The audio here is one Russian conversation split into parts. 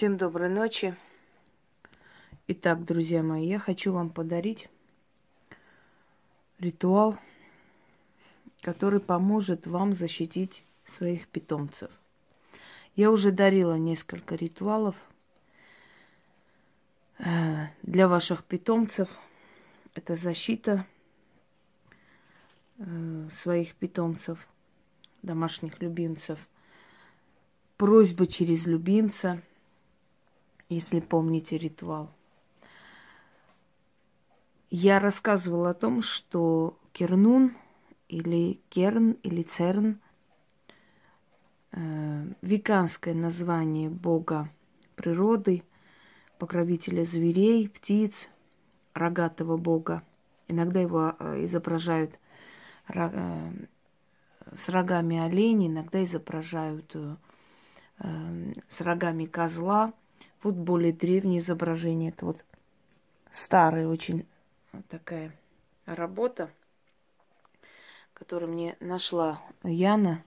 Всем доброй ночи. Итак, друзья мои, я хочу вам подарить ритуал, который поможет вам защитить своих питомцев. Я уже дарила несколько ритуалов э, для ваших питомцев. Это защита э, своих питомцев, домашних любимцев. Просьба через любимца – если помните ритуал. Я рассказывала о том, что Кернун или Керн или Церн э, веганское название бога природы, покровителя зверей, птиц, рогатого бога. Иногда его э, изображают э, с рогами оленя, иногда изображают э, э, с рогами козла. Вот более древнее изображение. Это вот старая очень такая работа, которую мне нашла Яна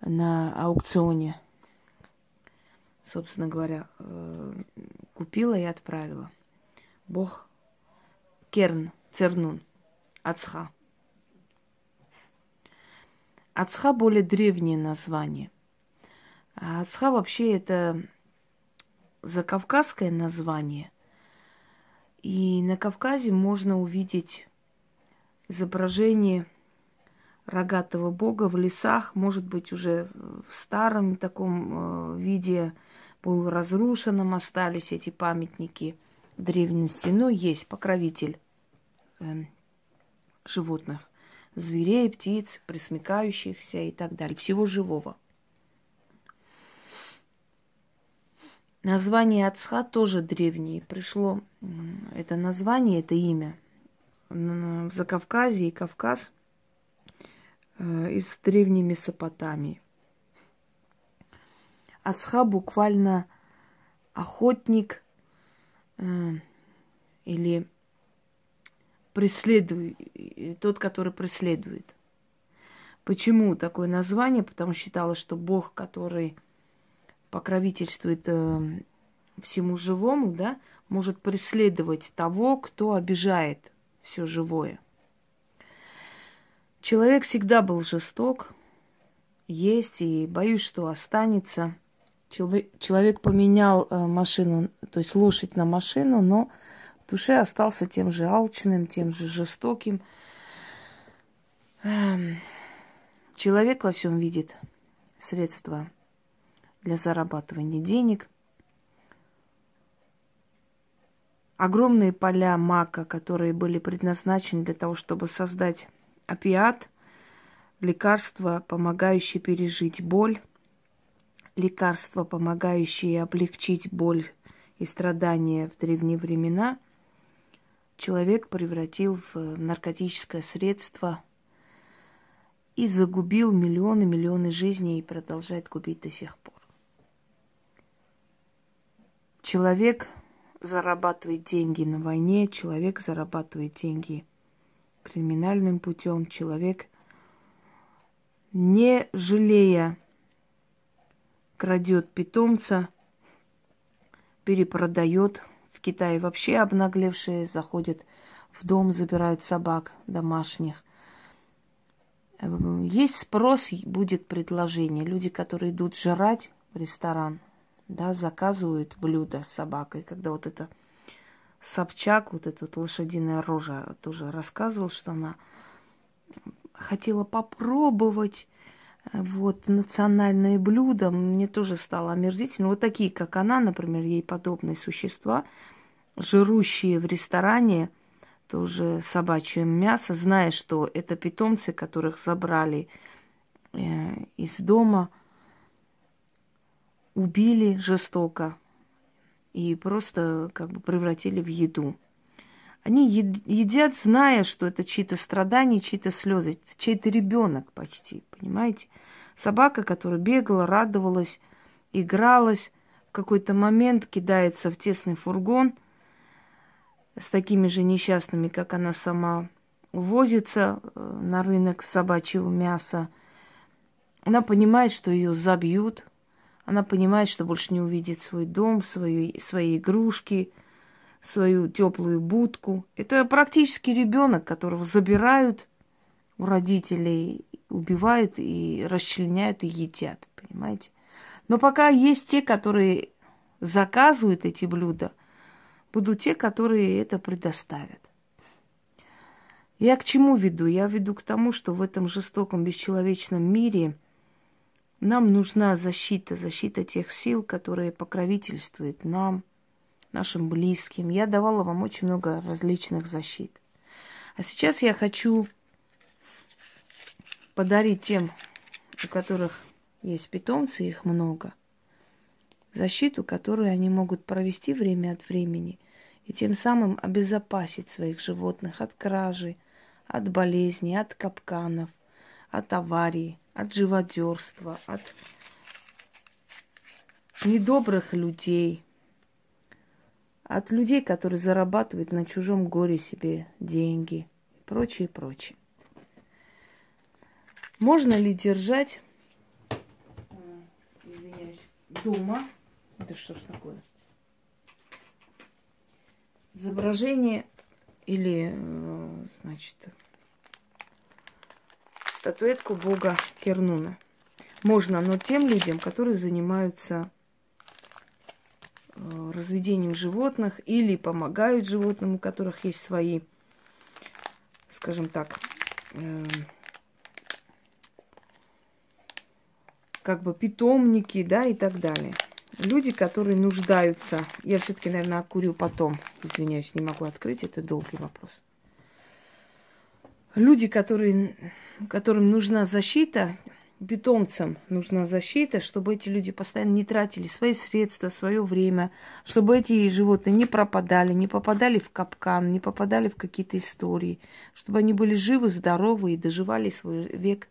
на аукционе. Собственно говоря, э, купила и отправила. Бог Керн, Цернун, Ацха. Ацха более древнее название. А Ацха вообще это закавказское название. И на Кавказе можно увидеть изображение рогатого бога в лесах, может быть, уже в старом таком э, виде полуразрушенном остались эти памятники древности, но есть покровитель э, животных, зверей, птиц, присмыкающихся и так далее, всего живого – Название Ацха тоже древнее. Пришло это название, это имя в Закавказье и Кавказ э, из древней Месопотамии. Ацха буквально охотник э, или преследует, тот, который преследует. Почему такое название? Потому что считалось, что Бог, который покровительствует э, всему живому, да, может преследовать того, кто обижает все живое. Человек всегда был жесток, есть и боюсь, что останется. Человек поменял э, машину, то есть лошадь на машину, но в душе остался тем же алчным, тем же жестоким. Эм, человек во всем видит средства для зарабатывания денег. Огромные поля мака, которые были предназначены для того, чтобы создать опиат, лекарство, помогающее пережить боль, лекарство, помогающее облегчить боль и страдания в древние времена, человек превратил в наркотическое средство и загубил миллионы, миллионы жизней и продолжает губить до сих пор. Человек зарабатывает деньги на войне, человек зарабатывает деньги криминальным путем, человек, не жалея, крадет питомца, перепродает. В Китае вообще обнаглевшие заходят в дом, забирают собак домашних. Есть спрос, будет предложение. Люди, которые идут жрать в ресторан, да, заказывают блюдо с собакой, когда вот это Собчак, вот эта вот лошадиная рожа, тоже рассказывал, что она хотела попробовать э, вот национальные блюда. Мне тоже стало омерзительно. Вот такие, как она, например, ей подобные существа, жирущие в ресторане тоже собачье мясо, зная, что это питомцы, которых забрали э, из дома – убили жестоко и просто как бы превратили в еду. Они едят, зная, что это чьи-то страдания, чьи-то слезы, чей-то ребенок почти, понимаете? Собака, которая бегала, радовалась, игралась, в какой-то момент кидается в тесный фургон с такими же несчастными, как она сама, увозится э, на рынок собачьего мяса. Она понимает, что ее забьют, Она понимает, что больше не увидит свой дом, свои, свои игрушки, свою теплую будку. Это практически ребенок, которого забирают у родителей, убивают и расчленяют и едят, понимаете? Но пока есть те, которые заказывают эти блюда, будут те, которые это предоставят. Я к чему веду? Я веду к тому, что в этом жестоком, бесчеловечном мире нам нужна защита, защита тех сил, которые покровительствуют нам, нашим близким. Я давала вам очень много различных защит. А сейчас я хочу подарить тем, у которых есть питомцы, их много, защиту, которую они могут провести время от времени и тем самым обезопасить своих животных от кражи, от болезней, от капканов, от аварий, от живодерства, от недобрых людей, от людей, которые зарабатывают на чужом горе себе деньги и прочее, прочее. Можно ли держать, извиняюсь, дома, да что ж такое, изображение или, э, значит, статуэтку бога Кернуна. Можно, но тем людям, которые занимаются э, разведением животных или помогают животным, у которых есть свои, скажем так, э, как бы питомники, да, и так далее. Люди, которые нуждаются. Я все-таки, наверное, окурю потом. Извиняюсь, не могу открыть, это долгий вопрос. Люди, которые, которым нужна защита, питомцам нужна защита, чтобы эти люди постоянно не тратили свои средства, свое время, чтобы эти животные не пропадали, не попадали в капкан, не попадали в какие-то истории, чтобы они были живы, здоровы и доживали свой век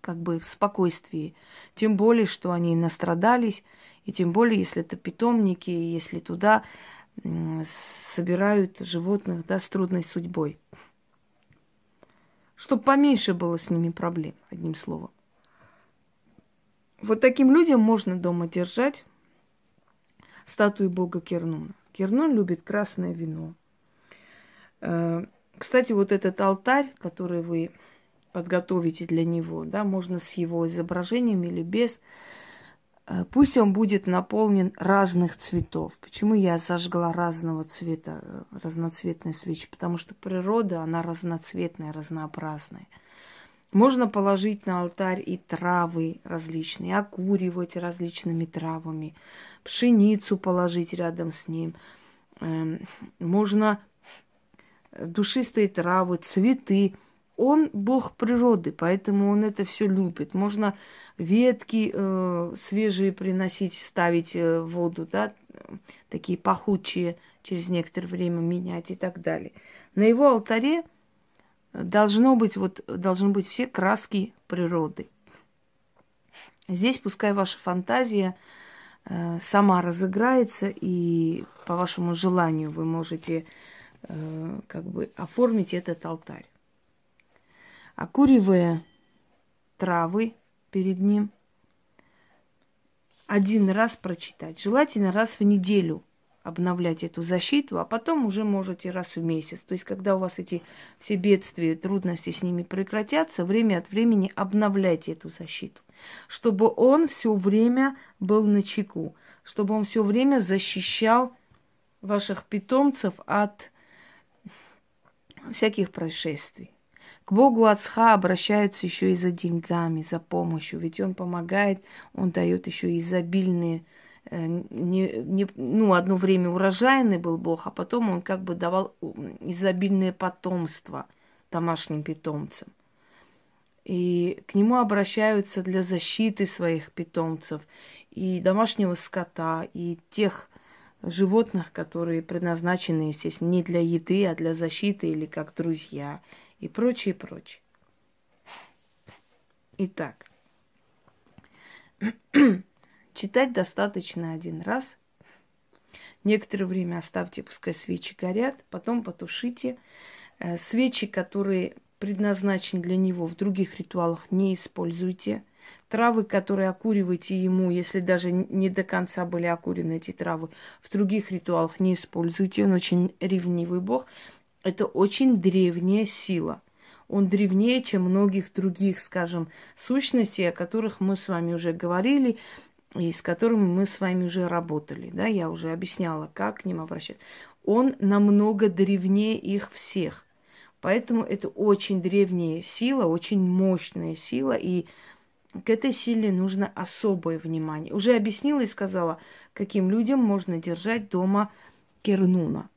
как бы в спокойствии. Тем более, что они настрадались, и тем более, если это питомники, если туда собирают животных да, с трудной судьбой. Чтобы поменьше было с ними проблем, одним словом. Вот таким людям можно дома держать статую бога Кернуна. Кернун любит красное вино. Э, кстати, вот этот алтарь, который вы подготовите для него, да, можно с его изображением или без. Э, пусть он будет наполнен разных цветов. Почему я зажгла разного цвета, э, разноцветные свечи? Потому что природа, она разноцветная, разнообразная. Можно положить на алтарь и травы различные, окуривать различными травами, пшеницу положить рядом с ним. Эм, можно душистые травы, цветы – он бог природы, поэтому он это все любит. Можно ветки э, свежие приносить, ставить э, в воду, да, такие пахучие, через некоторое время менять и так далее. На его алтаре должно быть, вот, должны быть все краски природы. Здесь пускай ваша фантазия э, сама разыграется, и по вашему желанию вы можете э, как бы оформить этот алтарь окуривая травы перед ним, один раз прочитать. Желательно раз в неделю обновлять эту защиту, а потом уже можете раз в месяц. То есть, когда у вас эти все бедствия, трудности с ними прекратятся, время от времени обновляйте эту защиту, чтобы он все время был на чеку, чтобы он все время защищал ваших питомцев от всяких происшествий. К Богу Ацха обращаются еще и за деньгами, за помощью, ведь Он помогает, Он дает еще изобильные, э, не, не, ну, одно время урожайный был Бог, а потом Он как бы давал изобильное потомство домашним питомцам. И к нему обращаются для защиты своих питомцев, и домашнего скота, и тех животных, которые предназначены, естественно, не для еды, а для защиты или как друзья и прочее, прочее. Итак, читать достаточно один раз. Некоторое время оставьте, пускай свечи горят, потом потушите. Э, свечи, которые предназначены для него в других ритуалах, не используйте. Травы, которые окуриваете ему, если даже не до конца были окурены эти травы, в других ритуалах не используйте. Он очень ревнивый бог. Это очень древняя сила. Он древнее, чем многих других, скажем, сущностей, о которых мы с вами уже говорили и с которыми мы с вами уже работали. Да, я уже объясняла, как к ним обращаться. Он намного древнее их всех. Поэтому это очень древняя сила, очень мощная сила, и к этой силе нужно особое внимание. Уже объяснила и сказала, каким людям можно держать дома кернуна.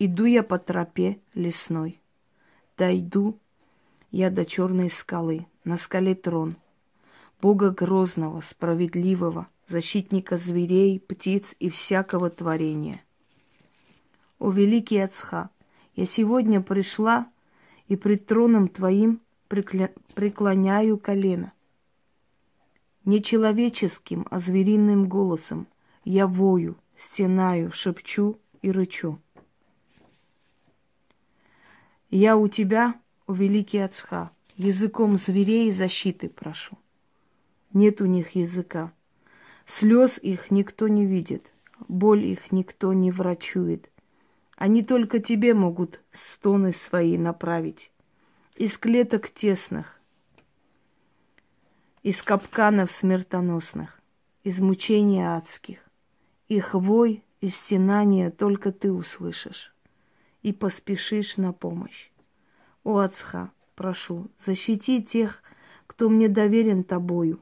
Иду я по тропе лесной, дойду я до черной скалы, на скале трон, Бога грозного, справедливого, защитника зверей, птиц и всякого творения – о великий Ацха, я сегодня пришла и пред троном Твоим прикля... преклоняю колено. Не человеческим, а звериным голосом я вою, стенаю, шепчу и рычу. Я у тебя, о великий Ацха, языком зверей защиты прошу. Нет у них языка. Слез их никто не видит, боль их никто не врачует. Они только тебе могут стоны свои направить. Из клеток тесных, из капканов смертоносных, из мучений адских. Их вой и стенания только ты услышишь и поспешишь на помощь. О, Ацха, прошу, защити тех, кто мне доверен тобою.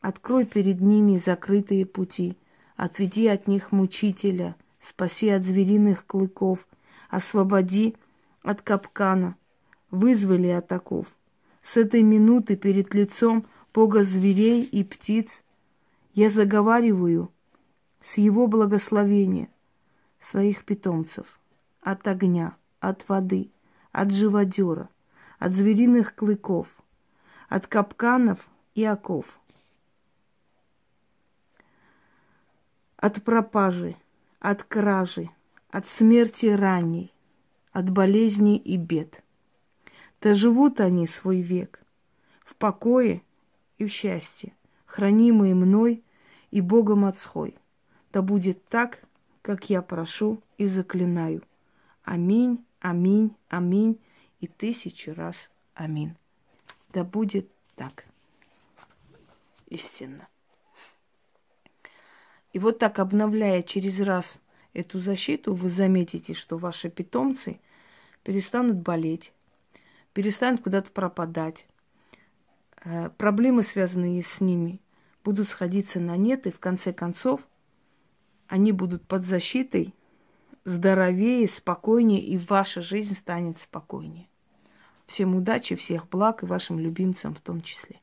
Открой перед ними закрытые пути, отведи от них мучителя — спаси от звериных клыков, освободи от капкана, вызвали атаков. С этой минуты перед лицом Бога зверей и птиц я заговариваю с Его благословения своих питомцев от огня, от воды, от живодера, от звериных клыков, от капканов и оков, от пропажи, от кражи, от смерти ранней, от болезней и бед. Да живут они свой век в покое и в счастье, хранимые мной и Богом Отцой. Да будет так, как я прошу и заклинаю. Аминь, аминь, аминь и тысячу раз аминь. Да будет так. Истинно. И вот так, обновляя через раз эту защиту, вы заметите, что ваши питомцы перестанут болеть, перестанут куда-то пропадать. Э, проблемы, связанные с ними, будут сходиться на нет, и в конце концов они будут под защитой, здоровее, спокойнее, и ваша жизнь станет спокойнее. Всем удачи, всех благ и вашим любимцам в том числе.